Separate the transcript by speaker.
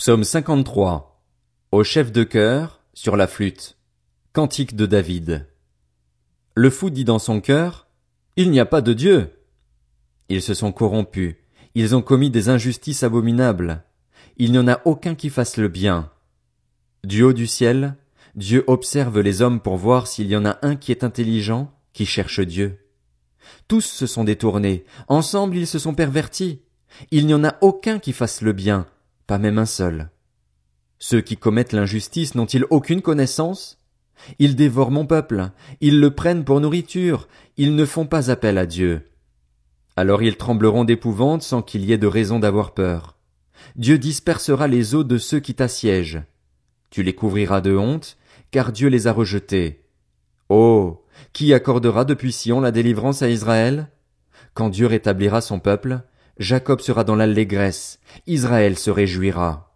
Speaker 1: Psaume 53. Au chef de chœur, sur la flûte. Cantique de David. Le fou dit dans son cœur, Il n'y a pas de Dieu. Ils se sont corrompus, ils ont commis des injustices abominables. Il n'y en a aucun qui fasse le bien. Du haut du ciel, Dieu observe les hommes pour voir s'il y en a un qui est intelligent, qui cherche Dieu. Tous se sont détournés, ensemble ils se sont pervertis. Il n'y en a aucun qui fasse le bien, pas même un seul. Ceux qui commettent l'injustice n'ont-ils aucune connaissance? Ils dévorent mon peuple, ils le prennent pour nourriture, ils ne font pas appel à Dieu. Alors ils trembleront d'épouvante sans qu'il y ait de raison d'avoir peur. Dieu dispersera les eaux de ceux qui t'assiègent. Tu les couvriras de honte, car Dieu les a rejetés. Oh. Qui accordera depuis Sion la délivrance à Israël? Quand Dieu rétablira son peuple, Jacob sera dans l'allégresse, Israël se réjouira.